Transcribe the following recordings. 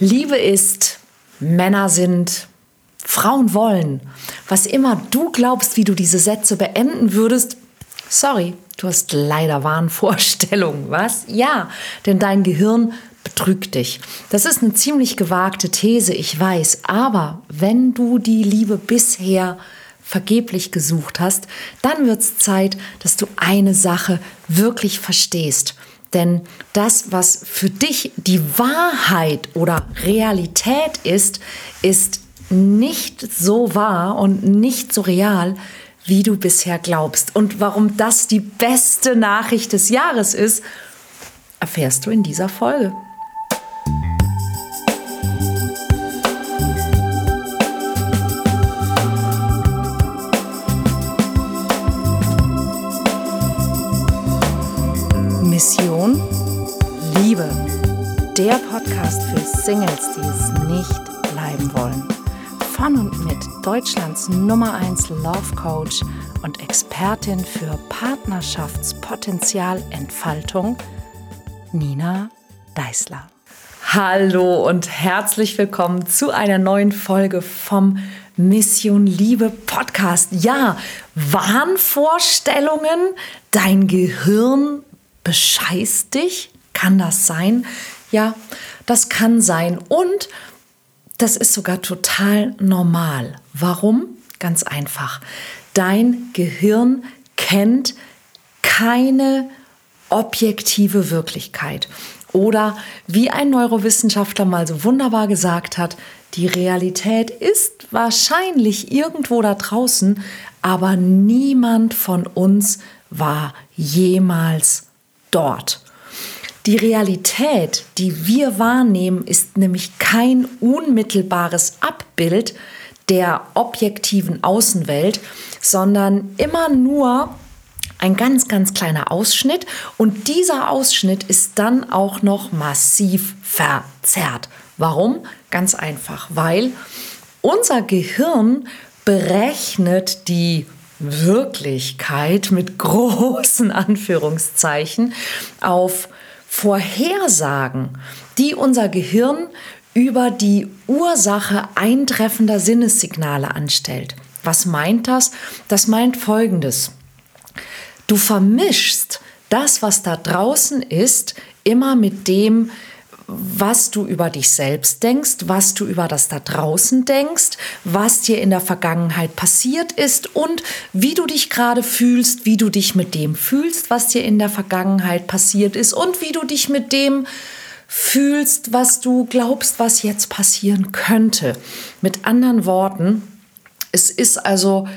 Liebe ist, Männer sind, Frauen wollen. Was immer du glaubst, wie du diese Sätze beenden würdest, sorry, du hast leider Wahnvorstellungen, was? Ja, denn dein Gehirn betrügt dich. Das ist eine ziemlich gewagte These, ich weiß, aber wenn du die Liebe bisher vergeblich gesucht hast, dann wird es Zeit, dass du eine Sache wirklich verstehst. Denn das, was für dich die Wahrheit oder Realität ist, ist nicht so wahr und nicht so real, wie du bisher glaubst. Und warum das die beste Nachricht des Jahres ist, erfährst du in dieser Folge. Der Podcast für Singles, die es nicht bleiben wollen. Von und mit Deutschlands Nummer 1 Love Coach und Expertin für Partnerschaftspotenzialentfaltung, Nina Deißler. Hallo und herzlich willkommen zu einer neuen Folge vom Mission Liebe Podcast. Ja, Wahnvorstellungen, dein Gehirn bescheißt dich? Kann das sein? Ja, das kann sein. Und das ist sogar total normal. Warum? Ganz einfach. Dein Gehirn kennt keine objektive Wirklichkeit. Oder wie ein Neurowissenschaftler mal so wunderbar gesagt hat, die Realität ist wahrscheinlich irgendwo da draußen, aber niemand von uns war jemals dort. Die Realität, die wir wahrnehmen, ist nämlich kein unmittelbares Abbild der objektiven Außenwelt, sondern immer nur ein ganz, ganz kleiner Ausschnitt und dieser Ausschnitt ist dann auch noch massiv verzerrt. Warum? Ganz einfach, weil unser Gehirn berechnet die Wirklichkeit mit großen Anführungszeichen auf Vorhersagen, die unser Gehirn über die Ursache eintreffender Sinnessignale anstellt. Was meint das? Das meint Folgendes. Du vermischst das, was da draußen ist, immer mit dem, was du über dich selbst denkst, was du über das da draußen denkst, was dir in der Vergangenheit passiert ist und wie du dich gerade fühlst, wie du dich mit dem fühlst, was dir in der Vergangenheit passiert ist und wie du dich mit dem fühlst, was du glaubst, was jetzt passieren könnte. Mit anderen Worten, es ist also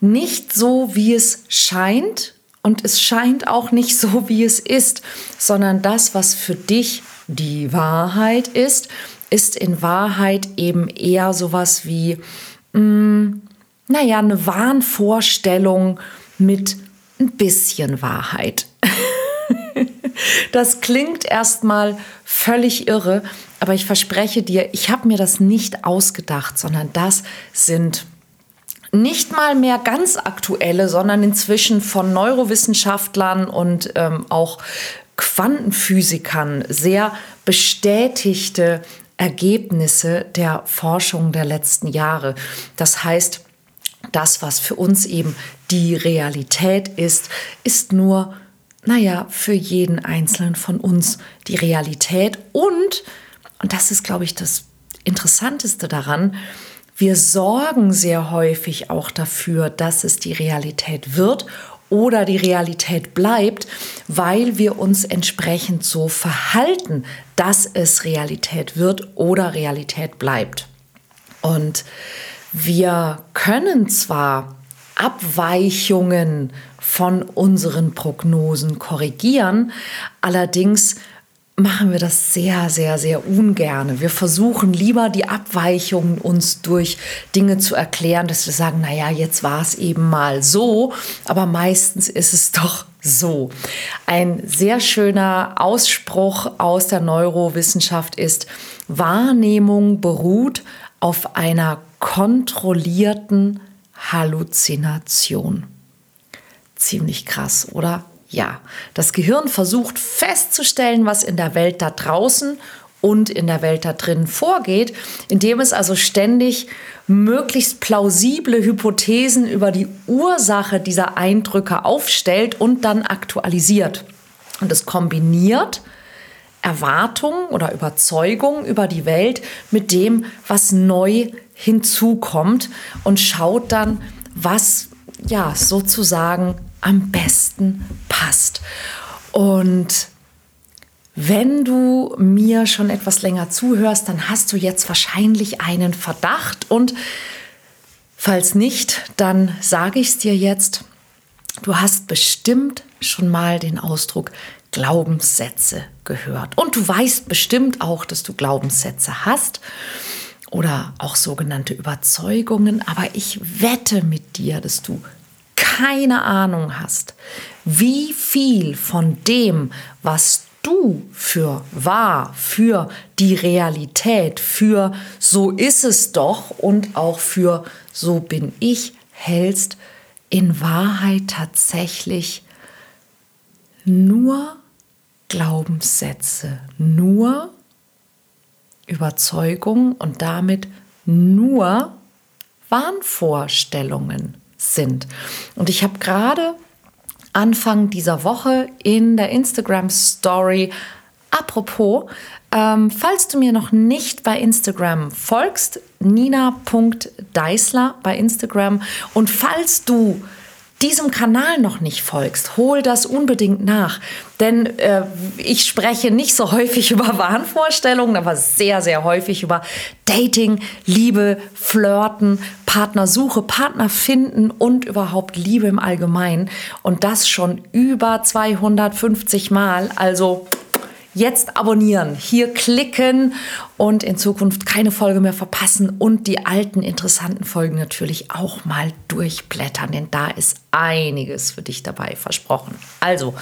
nicht so, wie es scheint und es scheint auch nicht so, wie es ist, sondern das, was für dich die Wahrheit ist, ist in Wahrheit eben eher sowas wie, mh, mm, naja, eine Wahnvorstellung mit ein bisschen Wahrheit. das klingt erstmal völlig irre, aber ich verspreche dir, ich habe mir das nicht ausgedacht, sondern das sind nicht mal mehr ganz aktuelle, sondern inzwischen von Neurowissenschaftlern und ähm, auch Quantenphysikern sehr bestätigte Ergebnisse der Forschung der letzten Jahre. Das heißt, das, was für uns eben die Realität ist, ist nur, naja, für jeden Einzelnen von uns die Realität. Und, und das ist, glaube ich, das Interessanteste daran, wir sorgen sehr häufig auch dafür, dass es die Realität wird oder die Realität bleibt, weil wir uns entsprechend so verhalten, dass es Realität wird oder Realität bleibt. Und wir können zwar Abweichungen von unseren Prognosen korrigieren, allerdings machen wir das sehr, sehr, sehr ungerne. Wir versuchen lieber die Abweichungen uns durch Dinge zu erklären, dass wir sagen, naja, jetzt war es eben mal so, aber meistens ist es doch so. Ein sehr schöner Ausspruch aus der Neurowissenschaft ist, Wahrnehmung beruht auf einer kontrollierten Halluzination. Ziemlich krass, oder? Ja, das Gehirn versucht festzustellen, was in der Welt da draußen und in der Welt da drin vorgeht, indem es also ständig möglichst plausible Hypothesen über die Ursache dieser Eindrücke aufstellt und dann aktualisiert. Und es kombiniert Erwartungen oder Überzeugungen über die Welt mit dem, was neu hinzukommt und schaut dann, was ja sozusagen am besten passt. Und wenn du mir schon etwas länger zuhörst, dann hast du jetzt wahrscheinlich einen Verdacht und falls nicht, dann sage ich es dir jetzt. Du hast bestimmt schon mal den Ausdruck Glaubenssätze gehört. Und du weißt bestimmt auch, dass du Glaubenssätze hast oder auch sogenannte Überzeugungen. Aber ich wette mit dir, dass du keine Ahnung hast, wie viel von dem, was du für wahr, für die Realität, für so ist es doch und auch für so bin ich hältst, in Wahrheit tatsächlich nur Glaubenssätze, nur Überzeugungen und damit nur Wahnvorstellungen sind. Und ich habe gerade Anfang dieser Woche in der Instagram Story. Apropos, ähm, falls du mir noch nicht bei Instagram folgst, nina.deisler bei Instagram und falls du diesem Kanal noch nicht folgst, hol das unbedingt nach. Denn äh, ich spreche nicht so häufig über Wahnvorstellungen, aber sehr, sehr häufig über Dating, Liebe, Flirten, Partnersuche, Partner finden und überhaupt Liebe im Allgemeinen. Und das schon über 250 Mal. Also jetzt abonnieren, hier klicken und in Zukunft keine Folge mehr verpassen und die alten interessanten Folgen natürlich auch mal durchblättern, denn da ist einiges für dich dabei versprochen. Also,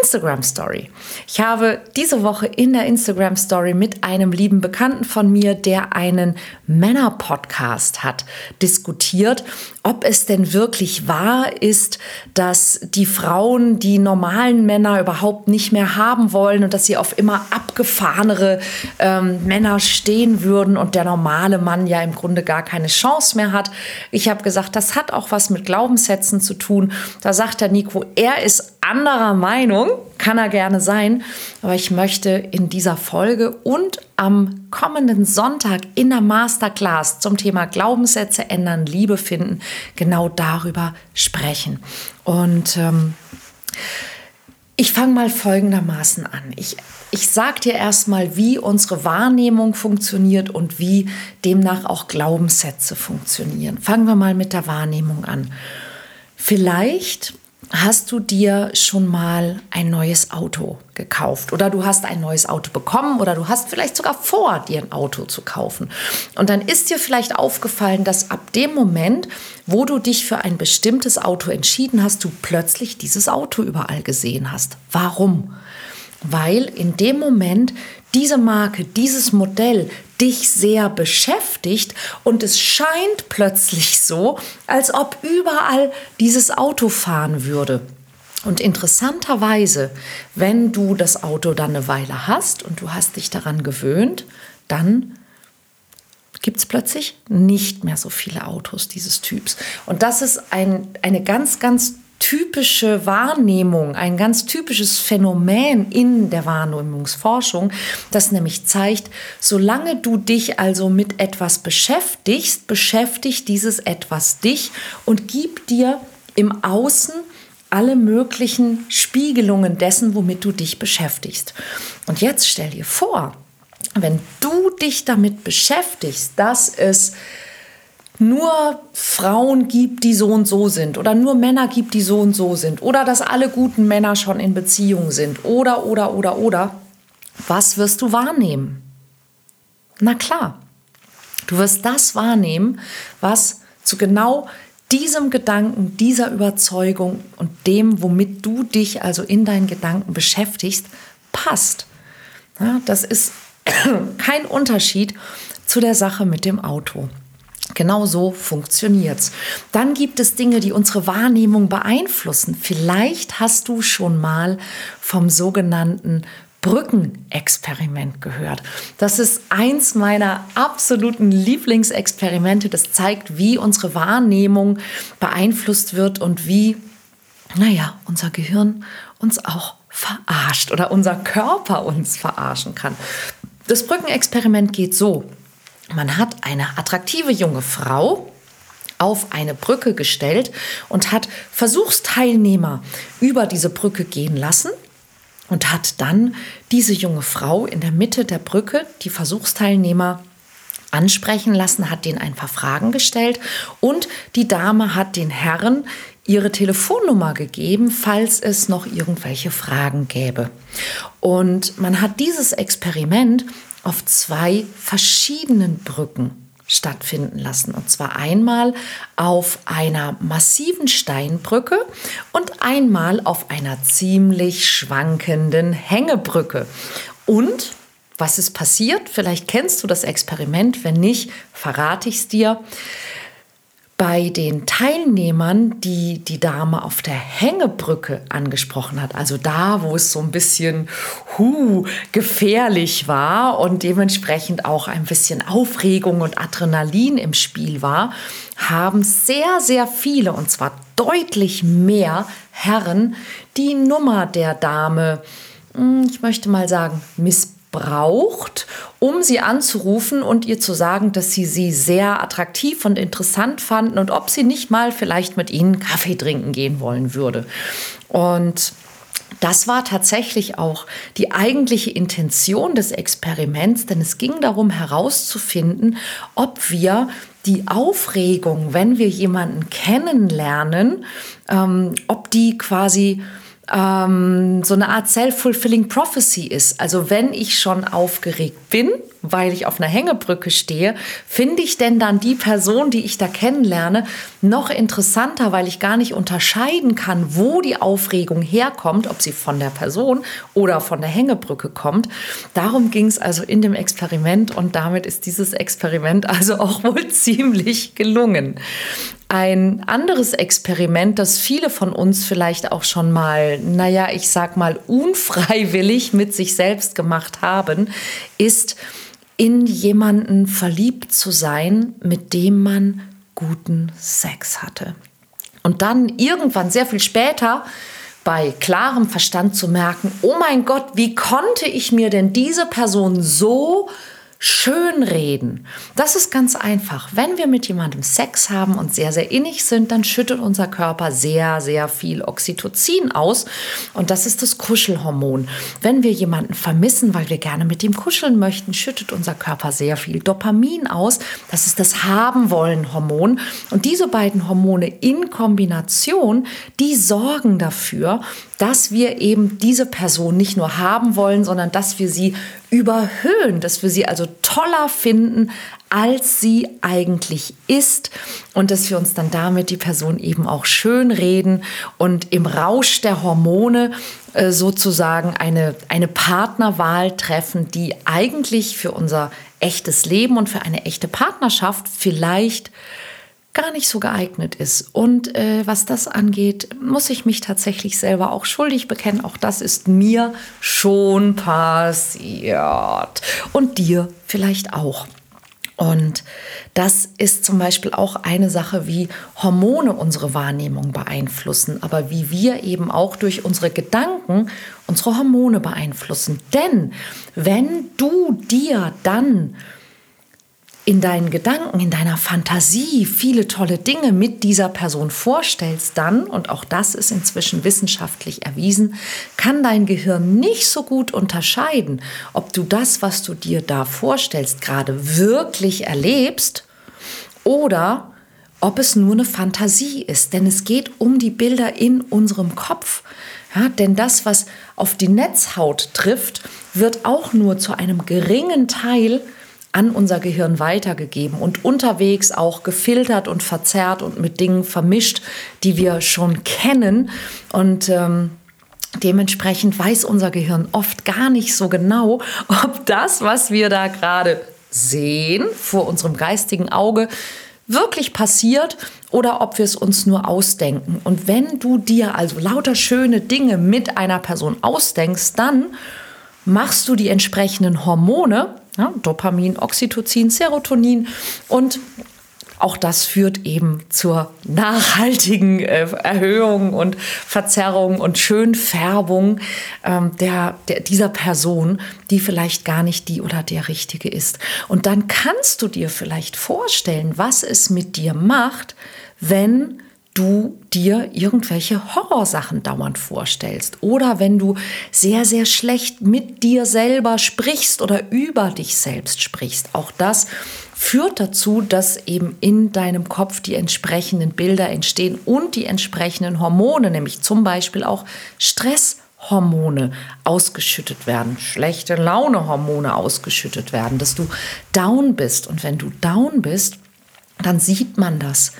Instagram Story. Ich habe diese Woche in der Instagram Story mit einem lieben Bekannten von mir, der einen Männer-Podcast hat, diskutiert, ob es denn wirklich wahr ist, dass die Frauen die normalen Männer überhaupt nicht mehr haben wollen und dass sie auf immer abgefahrenere ähm, Männer stehen würden und der normale Mann ja im Grunde gar keine Chance mehr hat. Ich habe gesagt, das hat auch was mit Glaubenssätzen zu tun. Da sagt der Nico, er ist anderer Meinung, kann er gerne sein, aber ich möchte in dieser Folge und am kommenden Sonntag in der Masterclass zum Thema Glaubenssätze ändern, Liebe finden, genau darüber sprechen. Und ähm, ich fange mal folgendermaßen an. Ich, ich sage dir erstmal, wie unsere Wahrnehmung funktioniert und wie demnach auch Glaubenssätze funktionieren. Fangen wir mal mit der Wahrnehmung an. Vielleicht Hast du dir schon mal ein neues Auto gekauft oder du hast ein neues Auto bekommen oder du hast vielleicht sogar vor, dir ein Auto zu kaufen. Und dann ist dir vielleicht aufgefallen, dass ab dem Moment, wo du dich für ein bestimmtes Auto entschieden hast, du plötzlich dieses Auto überall gesehen hast. Warum? Weil in dem Moment diese Marke, dieses Modell dich sehr beschäftigt und es scheint plötzlich so, als ob überall dieses Auto fahren würde. Und interessanterweise, wenn du das Auto dann eine Weile hast und du hast dich daran gewöhnt, dann gibt es plötzlich nicht mehr so viele Autos dieses Typs. Und das ist ein, eine ganz, ganz typische Wahrnehmung, ein ganz typisches Phänomen in der Wahrnehmungsforschung, das nämlich zeigt, solange du dich also mit etwas beschäftigst, beschäftigt dieses etwas dich und gibt dir im Außen alle möglichen Spiegelungen dessen, womit du dich beschäftigst. Und jetzt stell dir vor, wenn du dich damit beschäftigst, dass es nur Frauen gibt, die so und so sind oder nur Männer gibt, die so und so sind oder dass alle guten Männer schon in Beziehung sind oder, oder, oder, oder, was wirst du wahrnehmen? Na klar, du wirst das wahrnehmen, was zu genau diesem Gedanken, dieser Überzeugung und dem, womit du dich also in deinen Gedanken beschäftigst, passt. Ja, das ist kein Unterschied zu der Sache mit dem Auto. Genau so funktioniert's. Dann gibt es Dinge, die unsere Wahrnehmung beeinflussen. Vielleicht hast du schon mal vom sogenannten Brückenexperiment gehört. Das ist eins meiner absoluten Lieblingsexperimente. Das zeigt, wie unsere Wahrnehmung beeinflusst wird und wie, naja, unser Gehirn uns auch verarscht oder unser Körper uns verarschen kann. Das Brückenexperiment geht so. Man hat eine attraktive junge Frau, auf eine Brücke gestellt und hat Versuchsteilnehmer über diese Brücke gehen lassen und hat dann diese junge Frau in der Mitte der Brücke, die Versuchsteilnehmer, ansprechen lassen, hat denen ein paar Fragen gestellt und die Dame hat den Herren ihre Telefonnummer gegeben, falls es noch irgendwelche Fragen gäbe. Und man hat dieses Experiment auf zwei verschiedenen Brücken stattfinden lassen. Und zwar einmal auf einer massiven Steinbrücke und einmal auf einer ziemlich schwankenden Hängebrücke. Und was ist passiert? Vielleicht kennst du das Experiment. Wenn nicht, verrate ich es dir bei den Teilnehmern, die die Dame auf der Hängebrücke angesprochen hat, also da, wo es so ein bisschen hu, gefährlich war und dementsprechend auch ein bisschen Aufregung und Adrenalin im Spiel war, haben sehr, sehr viele, und zwar deutlich mehr Herren, die Nummer der Dame, hm, ich möchte mal sagen, missbraucht braucht, um sie anzurufen und ihr zu sagen, dass sie sie sehr attraktiv und interessant fanden und ob sie nicht mal vielleicht mit ihnen Kaffee trinken gehen wollen würde. Und das war tatsächlich auch die eigentliche Intention des Experiments, denn es ging darum herauszufinden, ob wir die Aufregung, wenn wir jemanden kennenlernen, ähm, ob die quasi ähm, so eine Art self-fulfilling prophecy ist. Also wenn ich schon aufgeregt bin, weil ich auf einer Hängebrücke stehe, finde ich denn dann die Person, die ich da kennenlerne, noch interessanter, weil ich gar nicht unterscheiden kann, wo die Aufregung herkommt, ob sie von der Person oder von der Hängebrücke kommt. Darum ging es also in dem Experiment und damit ist dieses Experiment also auch wohl ziemlich gelungen. Ein anderes Experiment, das viele von uns vielleicht auch schon mal, naja, ich sag mal, unfreiwillig mit sich selbst gemacht haben, ist, in jemanden verliebt zu sein, mit dem man guten Sex hatte. Und dann irgendwann sehr viel später bei klarem Verstand zu merken, oh mein Gott, wie konnte ich mir denn diese Person so Schönreden. Das ist ganz einfach. Wenn wir mit jemandem Sex haben und sehr, sehr innig sind, dann schüttet unser Körper sehr, sehr viel Oxytocin aus. Und das ist das Kuschelhormon. Wenn wir jemanden vermissen, weil wir gerne mit ihm kuscheln möchten, schüttet unser Körper sehr viel Dopamin aus. Das ist das Haben-Wollen-Hormon. Und diese beiden Hormone in Kombination, die sorgen dafür, dass wir eben diese Person nicht nur haben wollen, sondern dass wir sie überhöhen, dass wir sie also toller finden, als sie eigentlich ist und dass wir uns dann damit die Person eben auch schön reden und im Rausch der Hormone äh, sozusagen eine, eine Partnerwahl treffen, die eigentlich für unser echtes Leben und für eine echte Partnerschaft vielleicht gar nicht so geeignet ist. Und äh, was das angeht, muss ich mich tatsächlich selber auch schuldig bekennen. Auch das ist mir schon passiert. Und dir vielleicht auch. Und das ist zum Beispiel auch eine Sache, wie Hormone unsere Wahrnehmung beeinflussen, aber wie wir eben auch durch unsere Gedanken unsere Hormone beeinflussen. Denn wenn du dir dann in deinen Gedanken, in deiner Fantasie viele tolle Dinge mit dieser Person vorstellst, dann, und auch das ist inzwischen wissenschaftlich erwiesen, kann dein Gehirn nicht so gut unterscheiden, ob du das, was du dir da vorstellst, gerade wirklich erlebst oder ob es nur eine Fantasie ist. Denn es geht um die Bilder in unserem Kopf. Ja, denn das, was auf die Netzhaut trifft, wird auch nur zu einem geringen Teil an unser Gehirn weitergegeben und unterwegs auch gefiltert und verzerrt und mit Dingen vermischt, die wir schon kennen. Und ähm, dementsprechend weiß unser Gehirn oft gar nicht so genau, ob das, was wir da gerade sehen vor unserem geistigen Auge, wirklich passiert oder ob wir es uns nur ausdenken. Und wenn du dir also lauter schöne Dinge mit einer Person ausdenkst, dann machst du die entsprechenden Hormone, ja, Dopamin, Oxytocin, Serotonin und auch das führt eben zur nachhaltigen äh, Erhöhung und Verzerrung und Schönfärbung ähm, der, der, dieser Person, die vielleicht gar nicht die oder der Richtige ist. Und dann kannst du dir vielleicht vorstellen, was es mit dir macht, wenn du dir irgendwelche Horrorsachen dauernd vorstellst oder wenn du sehr, sehr schlecht mit dir selber sprichst oder über dich selbst sprichst. Auch das führt dazu, dass eben in deinem Kopf die entsprechenden Bilder entstehen und die entsprechenden Hormone, nämlich zum Beispiel auch Stresshormone ausgeschüttet werden, schlechte Launehormone ausgeschüttet werden, dass du down bist. Und wenn du down bist, dann sieht man das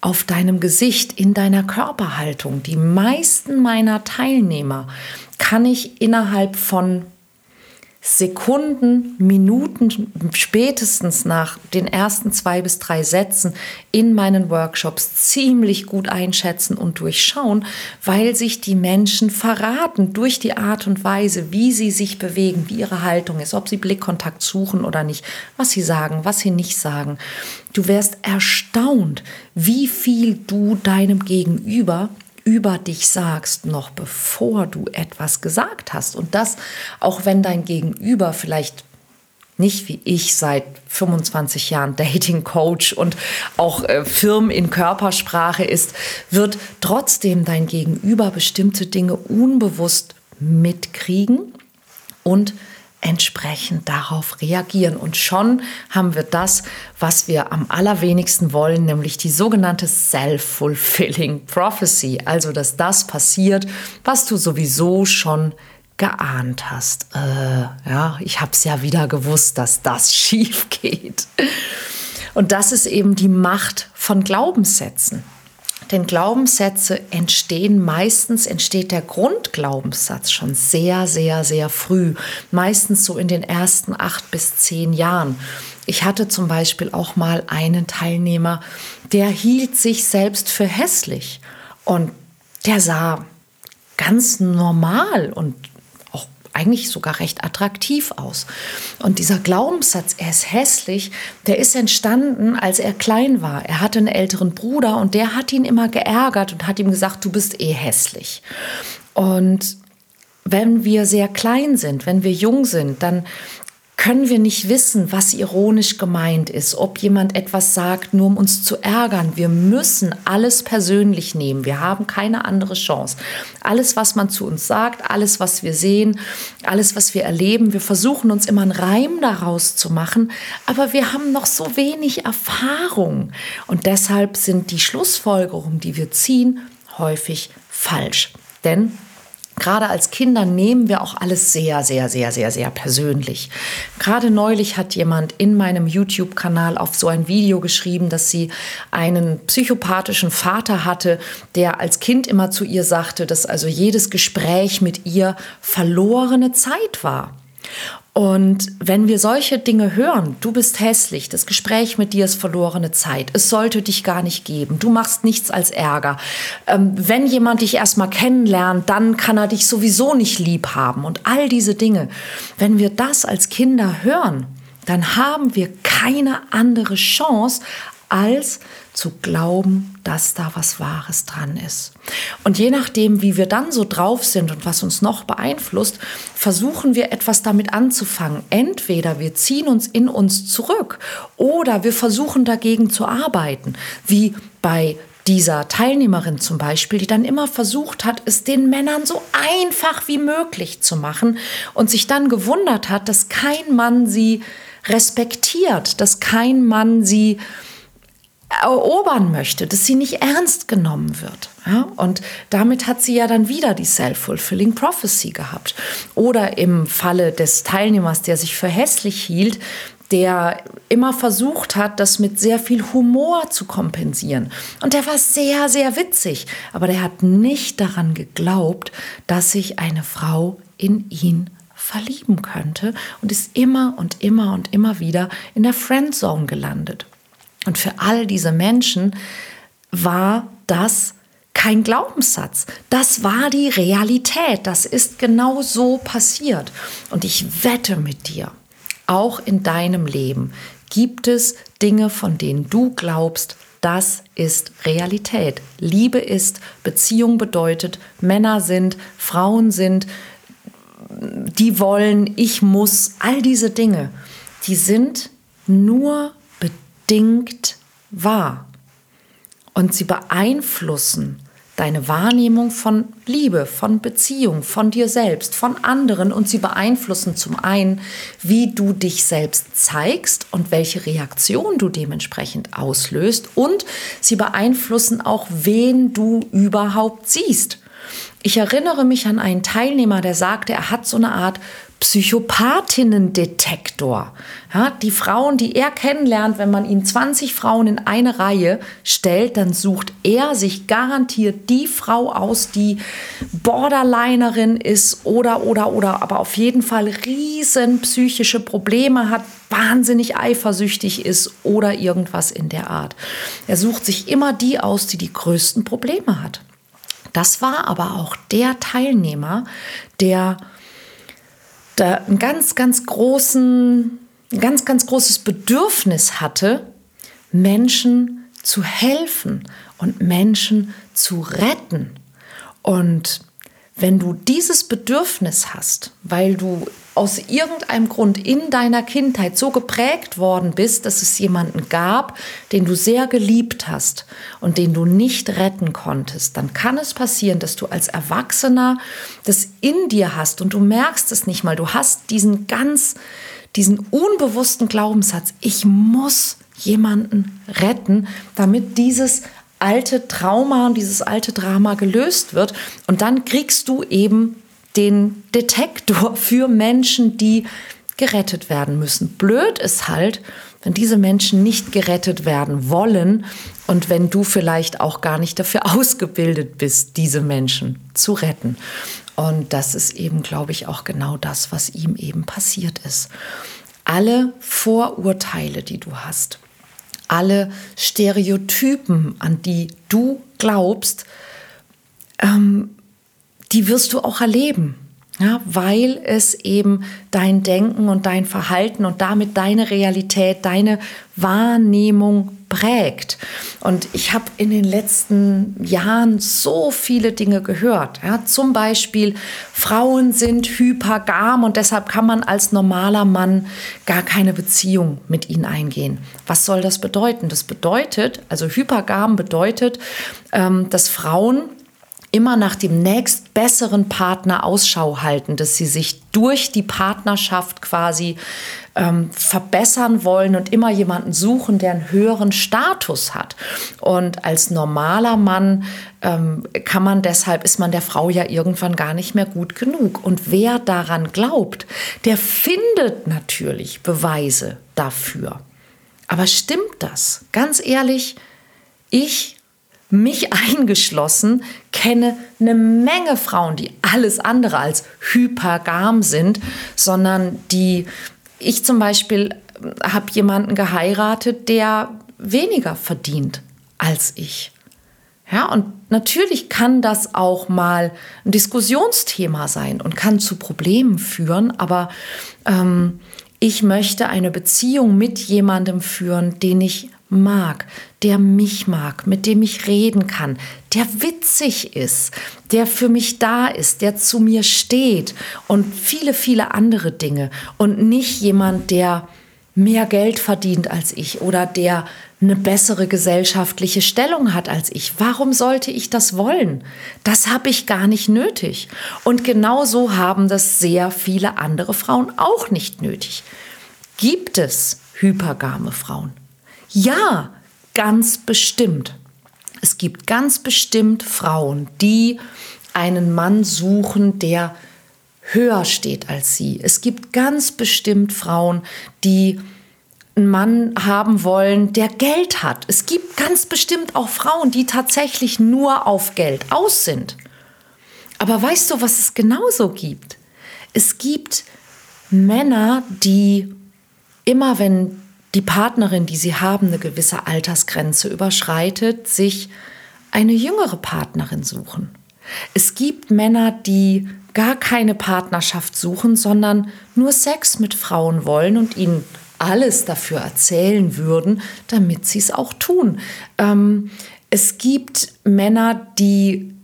auf deinem Gesicht, in deiner Körperhaltung. Die meisten meiner Teilnehmer kann ich innerhalb von Sekunden, Minuten, spätestens nach den ersten zwei bis drei Sätzen in meinen Workshops ziemlich gut einschätzen und durchschauen, weil sich die Menschen verraten durch die Art und Weise, wie sie sich bewegen, wie ihre Haltung ist, ob sie Blickkontakt suchen oder nicht, was sie sagen, was sie nicht sagen. Du wärst erstaunt, wie viel du deinem Gegenüber über dich sagst, noch bevor du etwas gesagt hast. Und das, auch wenn dein Gegenüber vielleicht nicht wie ich seit 25 Jahren Dating Coach und auch äh, Firmen in Körpersprache ist, wird trotzdem dein Gegenüber bestimmte Dinge unbewusst mitkriegen und entsprechend darauf reagieren. Und schon haben wir das, was wir am allerwenigsten wollen, nämlich die sogenannte Self-Fulfilling Prophecy. Also, dass das passiert, was du sowieso schon geahnt hast. Äh, ja, ich habe es ja wieder gewusst, dass das schief geht. Und das ist eben die Macht von Glaubenssätzen. Denn Glaubenssätze entstehen meistens, entsteht der Grundglaubenssatz schon sehr, sehr, sehr früh. Meistens so in den ersten acht bis zehn Jahren. Ich hatte zum Beispiel auch mal einen Teilnehmer, der hielt sich selbst für hässlich. Und der sah ganz normal und eigentlich sogar recht attraktiv aus. Und dieser Glaubenssatz, er ist hässlich, der ist entstanden, als er klein war. Er hatte einen älteren Bruder und der hat ihn immer geärgert und hat ihm gesagt, du bist eh hässlich. Und wenn wir sehr klein sind, wenn wir jung sind, dann können wir nicht wissen, was ironisch gemeint ist, ob jemand etwas sagt, nur um uns zu ärgern. Wir müssen alles persönlich nehmen. Wir haben keine andere Chance. Alles, was man zu uns sagt, alles, was wir sehen, alles, was wir erleben, wir versuchen uns immer einen Reim daraus zu machen, aber wir haben noch so wenig Erfahrung. Und deshalb sind die Schlussfolgerungen, die wir ziehen, häufig falsch. Denn Gerade als Kinder nehmen wir auch alles sehr, sehr, sehr, sehr, sehr persönlich. Gerade neulich hat jemand in meinem YouTube-Kanal auf so ein Video geschrieben, dass sie einen psychopathischen Vater hatte, der als Kind immer zu ihr sagte, dass also jedes Gespräch mit ihr verlorene Zeit war. Und wenn wir solche Dinge hören, du bist hässlich, das Gespräch mit dir ist verlorene Zeit, es sollte dich gar nicht geben, du machst nichts als Ärger. Ähm, wenn jemand dich erstmal kennenlernt, dann kann er dich sowieso nicht lieb haben und all diese Dinge. Wenn wir das als Kinder hören, dann haben wir keine andere Chance, als zu glauben, dass da was Wahres dran ist. Und je nachdem, wie wir dann so drauf sind und was uns noch beeinflusst, versuchen wir etwas damit anzufangen. Entweder wir ziehen uns in uns zurück oder wir versuchen dagegen zu arbeiten, wie bei dieser Teilnehmerin zum Beispiel, die dann immer versucht hat, es den Männern so einfach wie möglich zu machen und sich dann gewundert hat, dass kein Mann sie respektiert, dass kein Mann sie erobern möchte, dass sie nicht ernst genommen wird. Ja? Und damit hat sie ja dann wieder die Self-Fulfilling Prophecy gehabt. Oder im Falle des Teilnehmers, der sich für hässlich hielt, der immer versucht hat, das mit sehr viel Humor zu kompensieren. Und der war sehr, sehr witzig. Aber der hat nicht daran geglaubt, dass sich eine Frau in ihn verlieben könnte und ist immer und immer und immer wieder in der Friendzone gelandet. Und für all diese Menschen war das kein Glaubenssatz. Das war die Realität. Das ist genau so passiert. Und ich wette mit dir, auch in deinem Leben gibt es Dinge, von denen du glaubst, das ist Realität. Liebe ist, Beziehung bedeutet, Männer sind, Frauen sind, die wollen, ich muss, all diese Dinge, die sind nur bedingt wahr. Und sie beeinflussen deine Wahrnehmung von Liebe, von Beziehung, von dir selbst, von anderen und sie beeinflussen zum einen, wie du dich selbst zeigst und welche Reaktion du dementsprechend auslöst und sie beeinflussen auch, wen du überhaupt siehst. Ich erinnere mich an einen Teilnehmer, der sagte, er hat so eine Art Psychopathinnen-Detektor. Ja, die Frauen, die er kennenlernt, wenn man ihm 20 Frauen in eine Reihe stellt, dann sucht er sich garantiert die Frau aus, die Borderlinerin ist oder, oder, oder, aber auf jeden Fall riesen psychische Probleme hat, wahnsinnig eifersüchtig ist oder irgendwas in der Art. Er sucht sich immer die aus, die die größten Probleme hat. Das war aber auch der Teilnehmer, der da einen ganz, ganz großen, ganz, ganz großes Bedürfnis hatte, Menschen zu helfen und Menschen zu retten. Und wenn du dieses Bedürfnis hast, weil du aus irgendeinem Grund in deiner Kindheit so geprägt worden bist, dass es jemanden gab, den du sehr geliebt hast und den du nicht retten konntest, dann kann es passieren, dass du als Erwachsener das in dir hast und du merkst es nicht mal. Du hast diesen ganz, diesen unbewussten Glaubenssatz, ich muss jemanden retten, damit dieses alte Trauma und dieses alte Drama gelöst wird. Und dann kriegst du eben den Detektor für Menschen, die gerettet werden müssen. Blöd ist halt, wenn diese Menschen nicht gerettet werden wollen und wenn du vielleicht auch gar nicht dafür ausgebildet bist, diese Menschen zu retten. Und das ist eben, glaube ich, auch genau das, was ihm eben passiert ist. Alle Vorurteile, die du hast, alle Stereotypen, an die du glaubst, ähm, die wirst du auch erleben. Ja, weil es eben dein Denken und dein Verhalten und damit deine Realität, deine Wahrnehmung prägt. Und ich habe in den letzten Jahren so viele Dinge gehört. Ja, zum Beispiel, Frauen sind hypergam und deshalb kann man als normaler Mann gar keine Beziehung mit ihnen eingehen. Was soll das bedeuten? Das bedeutet, also hypergam bedeutet, ähm, dass Frauen immer nach dem nächst besseren Partner Ausschau halten, dass sie sich durch die Partnerschaft quasi ähm, verbessern wollen und immer jemanden suchen, der einen höheren Status hat. Und als normaler Mann ähm, kann man deshalb, ist man der Frau ja irgendwann gar nicht mehr gut genug. Und wer daran glaubt, der findet natürlich Beweise dafür. Aber stimmt das? Ganz ehrlich, ich mich eingeschlossen, kenne eine Menge Frauen, die alles andere als hypergam sind, sondern die, ich zum Beispiel habe jemanden geheiratet, der weniger verdient als ich. Ja, und natürlich kann das auch mal ein Diskussionsthema sein und kann zu Problemen führen, aber ähm, ich möchte eine Beziehung mit jemandem führen, den ich mag, der mich mag, mit dem ich reden kann, der witzig ist, der für mich da ist, der zu mir steht und viele, viele andere Dinge und nicht jemand, der mehr Geld verdient als ich oder der eine bessere gesellschaftliche Stellung hat als ich. Warum sollte ich das wollen? Das habe ich gar nicht nötig. Und genauso haben das sehr viele andere Frauen auch nicht nötig. Gibt es hypergame Frauen? Ja, ganz bestimmt. Es gibt ganz bestimmt Frauen, die einen Mann suchen, der höher steht als sie. Es gibt ganz bestimmt Frauen, die einen Mann haben wollen, der Geld hat. Es gibt ganz bestimmt auch Frauen, die tatsächlich nur auf Geld aus sind. Aber weißt du, was es genauso gibt? Es gibt Männer, die immer, wenn die Partnerin, die sie haben, eine gewisse Altersgrenze überschreitet, sich eine jüngere Partnerin suchen. Es gibt Männer, die gar keine Partnerschaft suchen, sondern nur Sex mit Frauen wollen und ihnen alles dafür erzählen würden, damit sie es auch tun. Ähm, es gibt Männer, die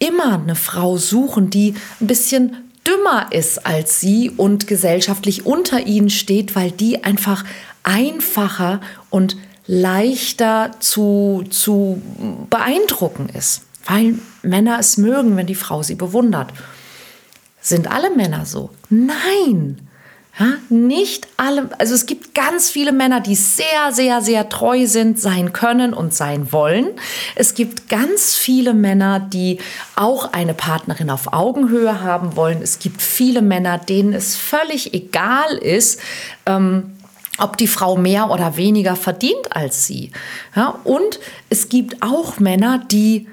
immer eine Frau suchen, die ein bisschen dümmer ist als sie und gesellschaftlich unter ihnen steht, weil die einfach einfacher und leichter zu, zu beeindrucken ist, weil Männer es mögen, wenn die Frau sie bewundert. Sind alle Männer so? Nein. Ja, nicht alle, also es gibt ganz viele Männer, die sehr, sehr, sehr treu sind, sein können und sein wollen. Es gibt ganz viele Männer, die auch eine Partnerin auf Augenhöhe haben wollen. Es gibt viele Männer, denen es völlig egal ist, ähm, ob die Frau mehr oder weniger verdient als sie. Ja, und es gibt auch Männer, die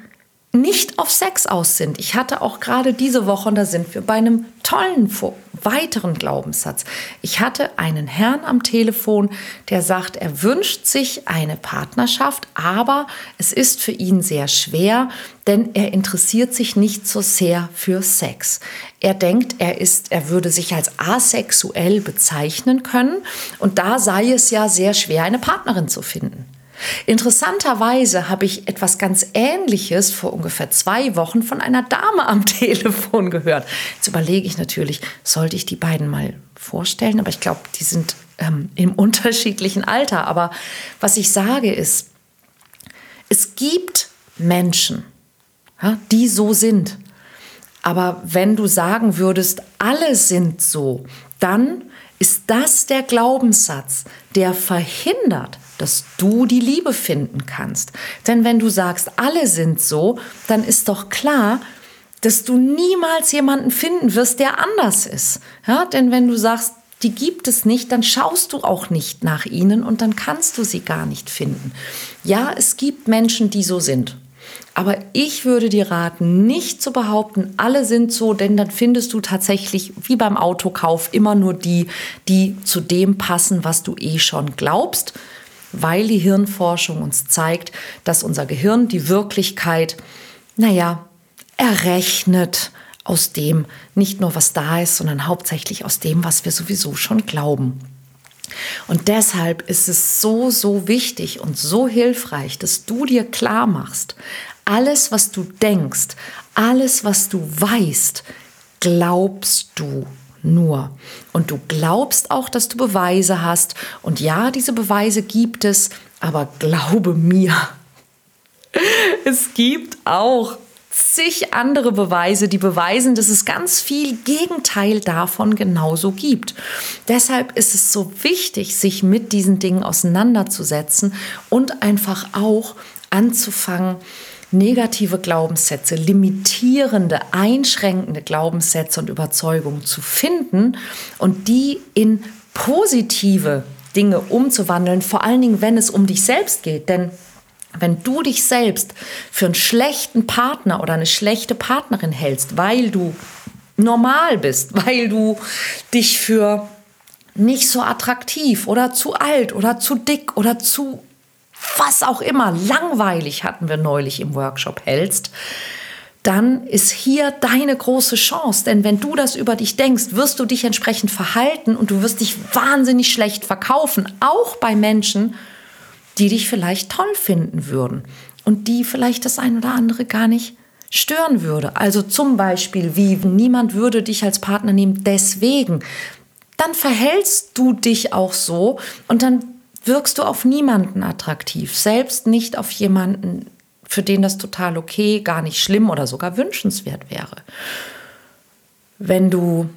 nicht auf Sex aus sind. Ich hatte auch gerade diese Woche, und da sind wir bei einem tollen weiteren Glaubenssatz. Ich hatte einen Herrn am Telefon, der sagt, er wünscht sich eine Partnerschaft, aber es ist für ihn sehr schwer, denn er interessiert sich nicht so sehr für Sex. Er denkt, er ist, er würde sich als asexuell bezeichnen können und da sei es ja sehr schwer, eine Partnerin zu finden. Interessanterweise habe ich etwas ganz Ähnliches vor ungefähr zwei Wochen von einer Dame am Telefon gehört. Jetzt überlege ich natürlich, sollte ich die beiden mal vorstellen, aber ich glaube, die sind ähm, im unterschiedlichen Alter. Aber was ich sage ist, es gibt Menschen, ja, die so sind. Aber wenn du sagen würdest, alle sind so, dann ist das der Glaubenssatz, der verhindert, dass du die Liebe finden kannst. Denn wenn du sagst, alle sind so, dann ist doch klar, dass du niemals jemanden finden wirst, der anders ist. Ja, denn wenn du sagst, die gibt es nicht, dann schaust du auch nicht nach ihnen und dann kannst du sie gar nicht finden. Ja, es gibt Menschen, die so sind. Aber ich würde dir raten, nicht zu behaupten, alle sind so, denn dann findest du tatsächlich wie beim Autokauf immer nur die, die zu dem passen, was du eh schon glaubst weil die Hirnforschung uns zeigt, dass unser Gehirn die Wirklichkeit, naja, errechnet aus dem, nicht nur was da ist, sondern hauptsächlich aus dem, was wir sowieso schon glauben. Und deshalb ist es so, so wichtig und so hilfreich, dass du dir klar machst, alles, was du denkst, alles, was du weißt, glaubst du nur. Und du glaubst auch, dass du Beweise hast. Und ja, diese Beweise gibt es, aber glaube mir, es gibt auch zig andere Beweise, die beweisen, dass es ganz viel Gegenteil davon genauso gibt. Deshalb ist es so wichtig, sich mit diesen Dingen auseinanderzusetzen und einfach auch anzufangen, negative Glaubenssätze, limitierende, einschränkende Glaubenssätze und Überzeugungen zu finden und die in positive Dinge umzuwandeln, vor allen Dingen, wenn es um dich selbst geht. Denn wenn du dich selbst für einen schlechten Partner oder eine schlechte Partnerin hältst, weil du normal bist, weil du dich für nicht so attraktiv oder zu alt oder zu dick oder zu was auch immer, langweilig hatten wir neulich im Workshop hältst, dann ist hier deine große Chance. Denn wenn du das über dich denkst, wirst du dich entsprechend verhalten und du wirst dich wahnsinnig schlecht verkaufen, auch bei Menschen, die dich vielleicht toll finden würden und die vielleicht das ein oder andere gar nicht stören würde. Also zum Beispiel, wie niemand würde dich als Partner nehmen, deswegen. Dann verhältst du dich auch so und dann wirkst du auf niemanden attraktiv, selbst nicht auf jemanden, für den das total okay, gar nicht schlimm oder sogar wünschenswert wäre. Wenn du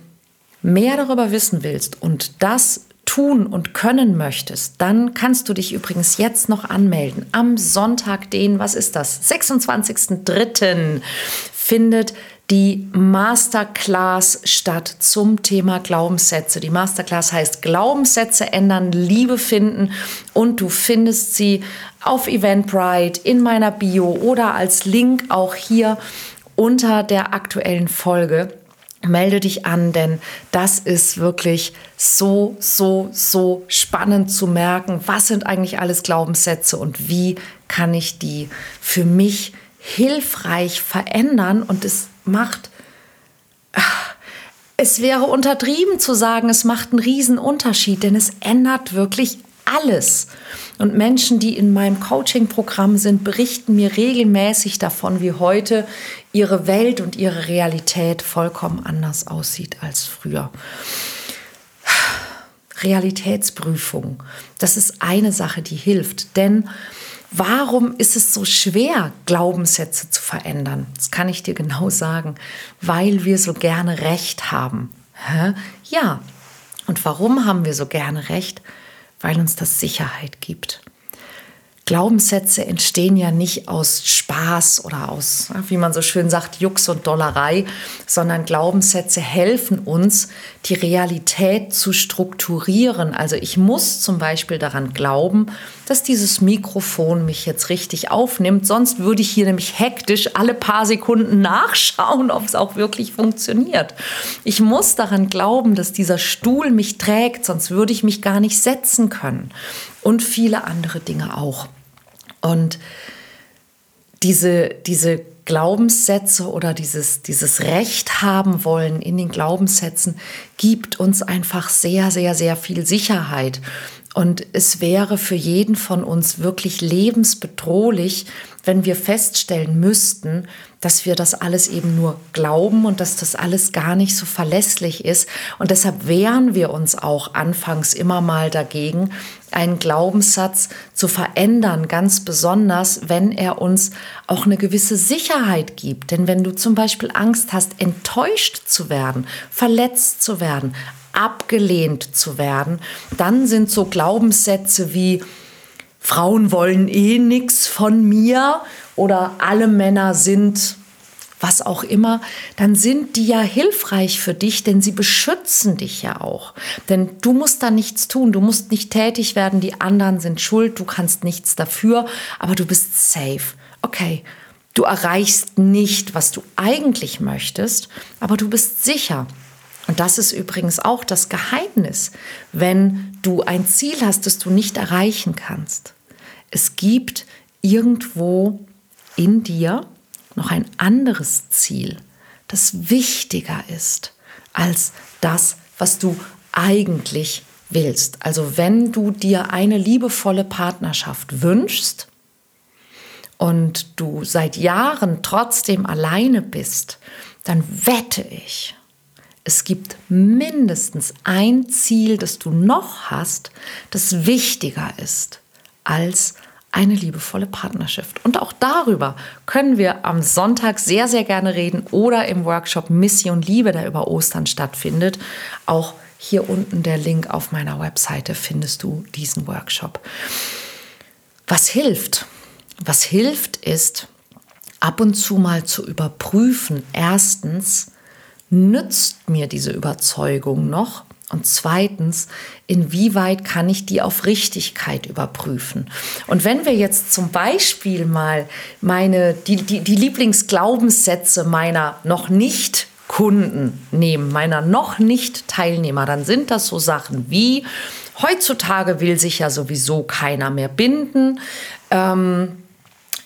mehr darüber wissen willst und das tun und können möchtest, dann kannst du dich übrigens jetzt noch anmelden. Am Sonntag, den, was ist das, 26.03. findet die Masterclass statt zum Thema Glaubenssätze. Die Masterclass heißt Glaubenssätze ändern, Liebe finden und du findest sie auf Eventbrite, in meiner Bio oder als Link auch hier unter der aktuellen Folge. Melde dich an, denn das ist wirklich so, so, so spannend zu merken, was sind eigentlich alles Glaubenssätze und wie kann ich die für mich hilfreich verändern und es macht, es wäre untertrieben zu sagen, es macht einen riesen Unterschied, denn es ändert wirklich alles. Und Menschen, die in meinem Coaching-Programm sind, berichten mir regelmäßig davon, wie heute ihre Welt und ihre Realität vollkommen anders aussieht als früher. Realitätsprüfung, das ist eine Sache, die hilft, denn Warum ist es so schwer, Glaubenssätze zu verändern? Das kann ich dir genau sagen, weil wir so gerne Recht haben. Hä? Ja. Und warum haben wir so gerne Recht? Weil uns das Sicherheit gibt. Glaubenssätze entstehen ja nicht aus Spaß oder aus, wie man so schön sagt, Jux und Dollerei, sondern Glaubenssätze helfen uns, die Realität zu strukturieren. Also ich muss zum Beispiel daran glauben, dass dieses Mikrofon mich jetzt richtig aufnimmt. Sonst würde ich hier nämlich hektisch alle paar Sekunden nachschauen, ob es auch wirklich funktioniert. Ich muss daran glauben, dass dieser Stuhl mich trägt, sonst würde ich mich gar nicht setzen können. Und viele andere Dinge auch. Und diese, diese Glaubenssätze oder dieses, dieses Recht haben wollen in den Glaubenssätzen gibt uns einfach sehr, sehr, sehr viel Sicherheit. Und es wäre für jeden von uns wirklich lebensbedrohlich, wenn wir feststellen müssten, dass wir das alles eben nur glauben und dass das alles gar nicht so verlässlich ist. Und deshalb wehren wir uns auch anfangs immer mal dagegen, einen Glaubenssatz zu verändern, ganz besonders, wenn er uns auch eine gewisse Sicherheit gibt. Denn wenn du zum Beispiel Angst hast, enttäuscht zu werden, verletzt zu werden, abgelehnt zu werden, dann sind so Glaubenssätze wie Frauen wollen eh nichts von mir oder alle Männer sind was auch immer, dann sind die ja hilfreich für dich, denn sie beschützen dich ja auch. Denn du musst da nichts tun, du musst nicht tätig werden, die anderen sind schuld, du kannst nichts dafür, aber du bist safe. Okay, du erreichst nicht, was du eigentlich möchtest, aber du bist sicher. Und das ist übrigens auch das Geheimnis, wenn du ein Ziel hast, das du nicht erreichen kannst. Es gibt irgendwo in dir noch ein anderes Ziel, das wichtiger ist als das, was du eigentlich willst. Also wenn du dir eine liebevolle Partnerschaft wünschst und du seit Jahren trotzdem alleine bist, dann wette ich, es gibt mindestens ein Ziel, das du noch hast, das wichtiger ist als eine liebevolle Partnerschaft. Und auch darüber können wir am Sonntag sehr, sehr gerne reden oder im Workshop Mission Liebe, der über Ostern stattfindet. Auch hier unten der Link auf meiner Webseite findest du diesen Workshop. Was hilft? Was hilft ist, ab und zu mal zu überprüfen. Erstens, nützt mir diese Überzeugung noch? Und zweitens, inwieweit kann ich die auf Richtigkeit überprüfen? Und wenn wir jetzt zum Beispiel mal meine, die, die, die Lieblingsglaubenssätze meiner noch nicht Kunden nehmen, meiner noch nicht Teilnehmer, dann sind das so Sachen wie, heutzutage will sich ja sowieso keiner mehr binden. Ähm, äh,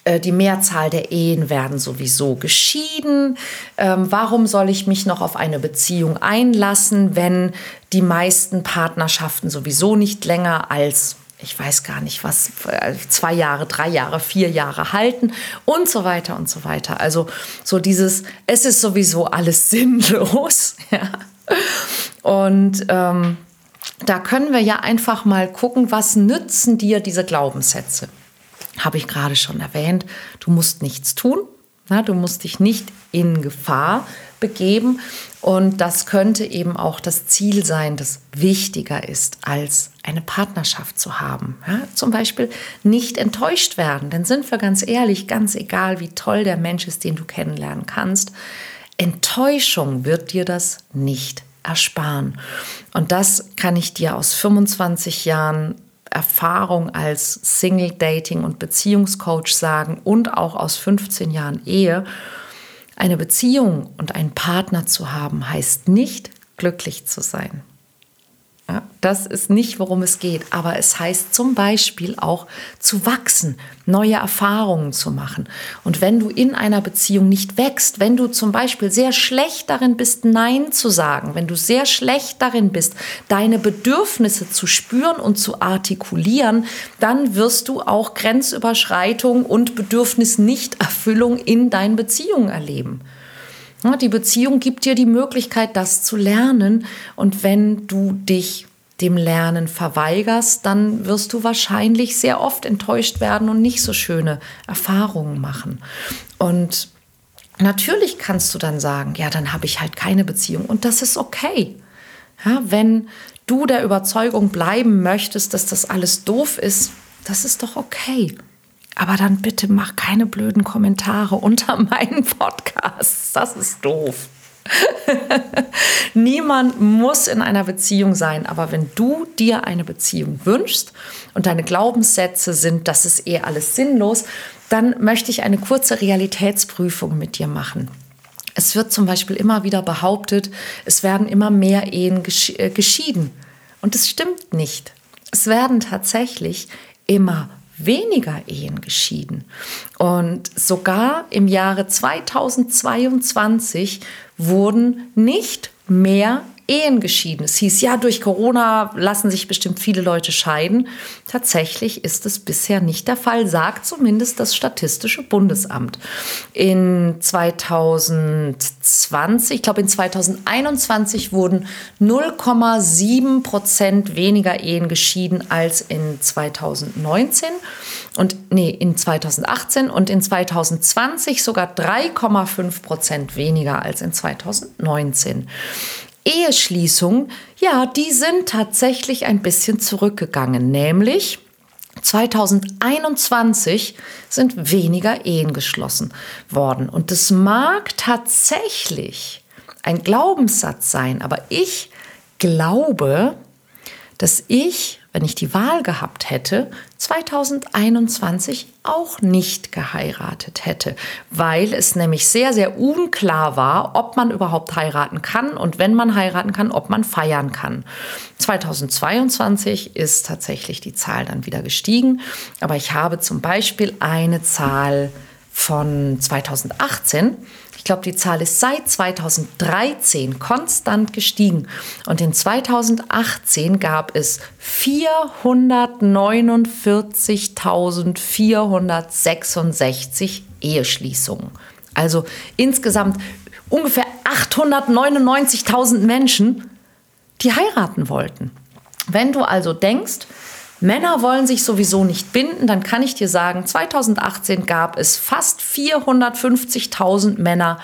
die Mehrzahl der Ehen werden sowieso geschieden. Ähm, warum soll ich mich noch auf eine Beziehung einlassen, wenn die meisten Partnerschaften sowieso nicht länger als ich weiß gar nicht was, äh, zwei Jahre, drei Jahre, vier Jahre halten und so weiter und so weiter. Also so dieses, es ist sowieso alles sinnlos. Ja. Und ähm, da können wir ja einfach mal gucken, was nützen dir diese Glaubenssätze habe ich gerade schon erwähnt, du musst nichts tun, na, du musst dich nicht in Gefahr begeben und das könnte eben auch das Ziel sein, das wichtiger ist, als eine Partnerschaft zu haben. Ja, zum Beispiel nicht enttäuscht werden, denn sind wir ganz ehrlich, ganz egal, wie toll der Mensch ist, den du kennenlernen kannst, Enttäuschung wird dir das nicht ersparen. Und das kann ich dir aus 25 Jahren Erfahrung als Single Dating und Beziehungscoach sagen und auch aus 15 Jahren Ehe, eine Beziehung und einen Partner zu haben, heißt nicht glücklich zu sein. Ja, das ist nicht, worum es geht, aber es heißt zum Beispiel auch zu wachsen, neue Erfahrungen zu machen. Und wenn du in einer Beziehung nicht wächst, wenn du zum Beispiel sehr schlecht darin bist, Nein zu sagen, wenn du sehr schlecht darin bist, deine Bedürfnisse zu spüren und zu artikulieren, dann wirst du auch Grenzüberschreitung und Bedürfnisnichterfüllung in deinen Beziehungen erleben. Die Beziehung gibt dir die Möglichkeit, das zu lernen. Und wenn du dich dem Lernen verweigerst, dann wirst du wahrscheinlich sehr oft enttäuscht werden und nicht so schöne Erfahrungen machen. Und natürlich kannst du dann sagen, ja, dann habe ich halt keine Beziehung. Und das ist okay. Ja, wenn du der Überzeugung bleiben möchtest, dass das alles doof ist, das ist doch okay. Aber dann bitte mach keine blöden Kommentare unter meinen Podcasts. Das ist doof. Niemand muss in einer Beziehung sein, aber wenn du dir eine Beziehung wünschst und deine Glaubenssätze sind, das ist eh alles sinnlos, dann möchte ich eine kurze Realitätsprüfung mit dir machen. Es wird zum Beispiel immer wieder behauptet, es werden immer mehr Ehen äh, geschieden. Und es stimmt nicht. Es werden tatsächlich immer weniger Ehen geschieden. Und sogar im Jahre 2022 wurden nicht mehr Ehen geschieden. Es hieß, ja, durch Corona lassen sich bestimmt viele Leute scheiden. Tatsächlich ist es bisher nicht der Fall, sagt zumindest das Statistische Bundesamt. In 2020, ich glaube in 2021 wurden 0,7 Prozent weniger Ehen geschieden als in 2019 und nee, in 2018 und in 2020 sogar 3,5 Prozent weniger als in 2019. Eheschließungen, ja, die sind tatsächlich ein bisschen zurückgegangen, nämlich 2021 sind weniger Ehen geschlossen worden. Und das mag tatsächlich ein Glaubenssatz sein, aber ich glaube, dass ich wenn ich die Wahl gehabt hätte, 2021 auch nicht geheiratet hätte, weil es nämlich sehr, sehr unklar war, ob man überhaupt heiraten kann und wenn man heiraten kann, ob man feiern kann. 2022 ist tatsächlich die Zahl dann wieder gestiegen, aber ich habe zum Beispiel eine Zahl von 2018 ich glaube, die Zahl ist seit 2013 konstant gestiegen. Und in 2018 gab es 449.466 Eheschließungen. Also insgesamt ungefähr 899.000 Menschen, die heiraten wollten. Wenn du also denkst, Männer wollen sich sowieso nicht binden, dann kann ich dir sagen, 2018 gab es fast 450.000 Männer,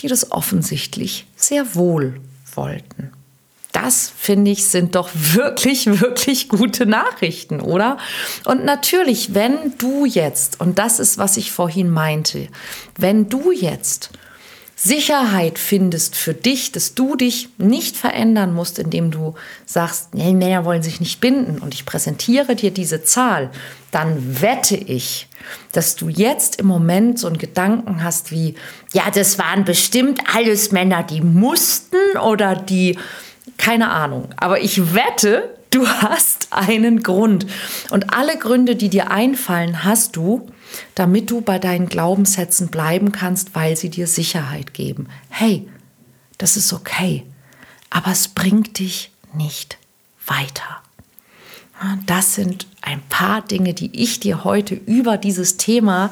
die das offensichtlich sehr wohl wollten. Das finde ich sind doch wirklich, wirklich gute Nachrichten, oder? Und natürlich, wenn du jetzt, und das ist, was ich vorhin meinte, wenn du jetzt Sicherheit findest für dich, dass du dich nicht verändern musst, indem du sagst, nee, Männer wollen sich nicht binden und ich präsentiere dir diese Zahl, dann wette ich, dass du jetzt im Moment so einen Gedanken hast wie, ja, das waren bestimmt alles Männer, die mussten oder die, keine Ahnung, aber ich wette, du hast einen Grund. Und alle Gründe, die dir einfallen, hast du, damit du bei deinen Glaubenssätzen bleiben kannst, weil sie dir Sicherheit geben. Hey, das ist okay, aber es bringt dich nicht weiter. Das sind ein paar Dinge, die ich dir heute über dieses Thema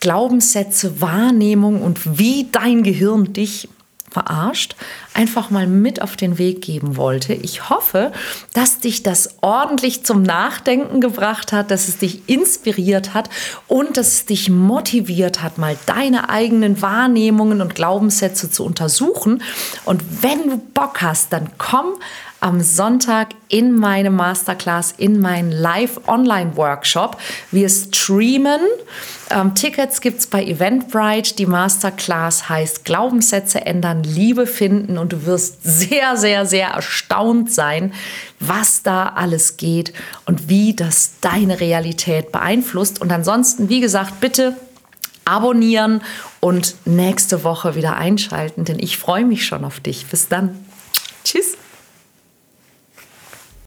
Glaubenssätze, Wahrnehmung und wie dein Gehirn dich verarscht, einfach mal mit auf den Weg geben wollte. Ich hoffe, dass dich das ordentlich zum Nachdenken gebracht hat, dass es dich inspiriert hat und dass es dich motiviert hat, mal deine eigenen Wahrnehmungen und Glaubenssätze zu untersuchen. Und wenn du Bock hast, dann komm am Sonntag in meine Masterclass, in meinen Live-Online-Workshop. Wir streamen. Ähm, Tickets gibt es bei Eventbrite. Die Masterclass heißt Glaubenssätze ändern, Liebe finden und du wirst sehr, sehr, sehr erstaunt sein, was da alles geht und wie das deine Realität beeinflusst. Und ansonsten, wie gesagt, bitte abonnieren und nächste Woche wieder einschalten, denn ich freue mich schon auf dich. Bis dann. Tschüss.